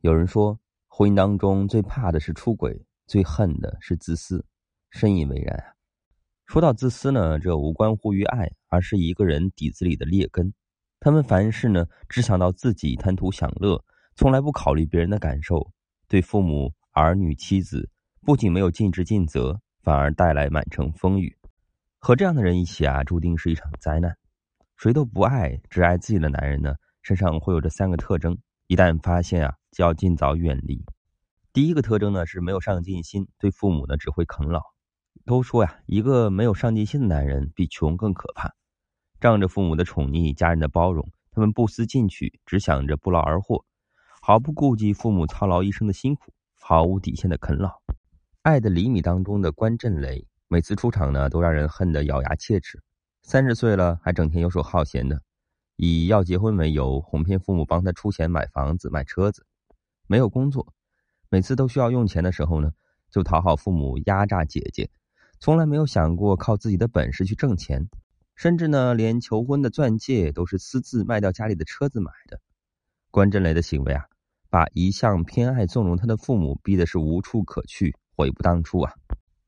有人说，婚姻当中最怕的是出轨，最恨的是自私，深以为然啊。说到自私呢，这无关乎于爱，而是一个人底子里的劣根。他们凡事呢，只想到自己，贪图享乐，从来不考虑别人的感受。对父母、儿女、妻子，不仅没有尽职尽责，反而带来满城风雨。和这样的人一起啊，注定是一场灾难。谁都不爱，只爱自己的男人呢，身上会有这三个特征。一旦发现啊，就要尽早远离。第一个特征呢是没有上进心，对父母呢只会啃老。都说呀，一个没有上进心的男人比穷更可怕。仗着父母的宠溺、家人的包容，他们不思进取，只想着不劳而获，毫不顾及父母操劳一生的辛苦，毫无底线的啃老。《爱的厘米》当中的关震雷，每次出场呢，都让人恨得咬牙切齿。三十岁了，还整天游手好闲的，以要结婚为由，哄骗父母帮他出钱买房子、买车子。没有工作，每次都需要用钱的时候呢，就讨好父母，压榨姐姐，从来没有想过靠自己的本事去挣钱。甚至呢，连求婚的钻戒都是私自卖掉家里的车子买的。关震雷的行为啊，把一向偏爱纵容他的父母逼的是无处可去，悔不当初啊！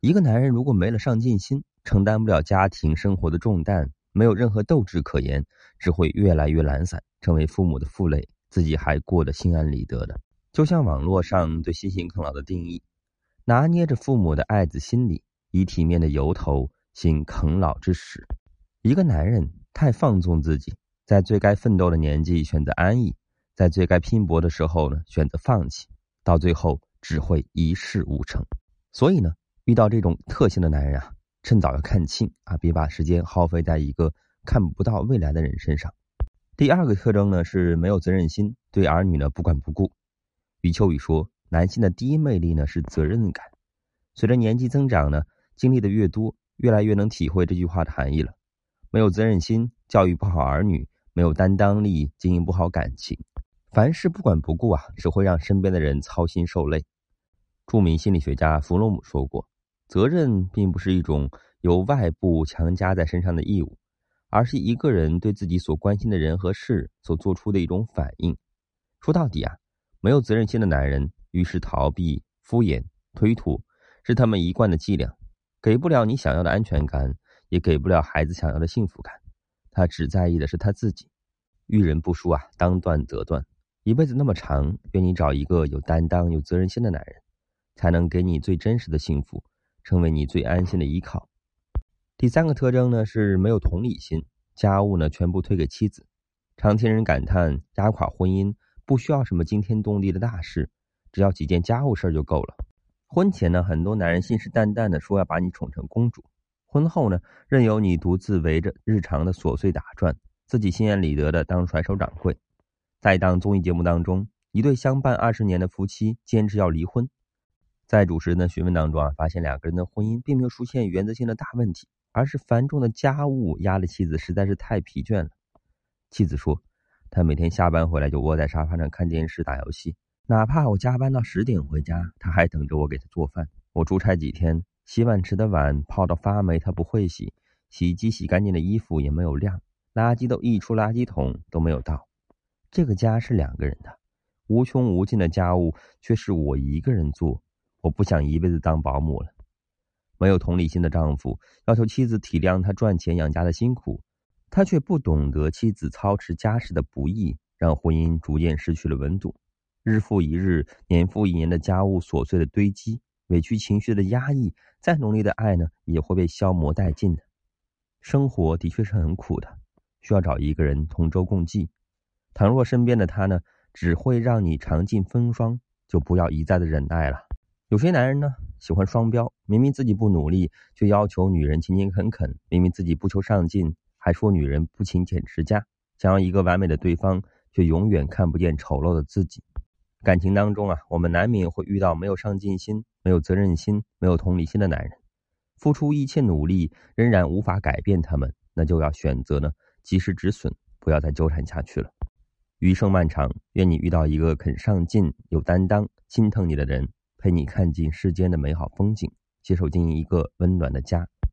一个男人如果没了上进心，承担不了家庭生活的重担，没有任何斗志可言，只会越来越懒散，成为父母的负累，自己还过得心安理得的。就像网络上对新型啃老的定义，拿捏着父母的爱子心理，以体面的由头行啃老之实。一个男人太放纵自己，在最该奋斗的年纪选择安逸，在最该拼搏的时候呢选择放弃，到最后只会一事无成。所以呢，遇到这种特性的男人啊，趁早要看清啊，别把时间耗费在一个看不到未来的人身上。第二个特征呢是没有责任心，对儿女呢不管不顾。余秋雨说，男性的第一魅力呢是责任感。随着年纪增长呢，经历的越多，越来越能体会这句话的含义了。没有责任心，教育不好儿女；没有担当力，经营不好感情。凡事不管不顾啊，只会让身边的人操心受累。著名心理学家弗洛姆说过：“责任并不是一种由外部强加在身上的义务，而是一个人对自己所关心的人和事所做出的一种反应。”说到底啊，没有责任心的男人，遇事逃避、敷衍、推脱，是他们一贯的伎俩，给不了你想要的安全感。也给不了孩子想要的幸福感，他只在意的是他自己。遇人不淑啊，当断则断。一辈子那么长，愿你找一个有担当、有责任心的男人，才能给你最真实的幸福，成为你最安心的依靠。第三个特征呢是没有同理心，家务呢全部推给妻子。常听人感叹压垮婚姻不需要什么惊天动地的大事，只要几件家务事就够了。婚前呢，很多男人信誓旦旦的说要把你宠成公主。婚后呢，任由你独自围着日常的琐碎打转，自己心安理得的当甩手掌柜。在一档综艺节目当中，一对相伴二十年的夫妻坚持要离婚，在主持人的询问当中啊，发现两个人的婚姻并没有出现原则性的大问题，而是繁重的家务压得妻子实在是太疲倦了。妻子说，她每天下班回来就窝在沙发上看电视打游戏，哪怕我加班到十点回家，她还等着我给她做饭。我出差几天。洗碗池的碗泡到发霉，他不会洗；洗衣机洗干净的衣服也没有晾，垃圾都溢出垃圾桶都没有倒。这个家是两个人的，无穷无尽的家务却是我一个人做。我不想一辈子当保姆了。没有同理心的丈夫要求妻子体谅他赚钱养家的辛苦，他却不懂得妻子操持家事的不易，让婚姻逐渐失去了温度。日复一日、年复一年的家务琐碎的堆积，委屈情绪的压抑。再浓烈的爱呢，也会被消磨殆尽的。生活的确是很苦的，需要找一个人同舟共济。倘若身边的他呢，只会让你尝尽风霜，就不要一再的忍耐了。有些男人呢，喜欢双标，明明自己不努力，却要求女人勤勤恳恳；明明自己不求上进，还说女人不勤俭持家。想要一个完美的对方，却永远看不见丑陋的自己。感情当中啊，我们难免会遇到没有上进心。没有责任心、没有同理心的男人，付出一切努力仍然无法改变他们，那就要选择呢及时止损，不要再纠缠下去了。余生漫长，愿你遇到一个肯上进、有担当、心疼你的人，陪你看尽世间的美好风景，携手经营一个温暖的家。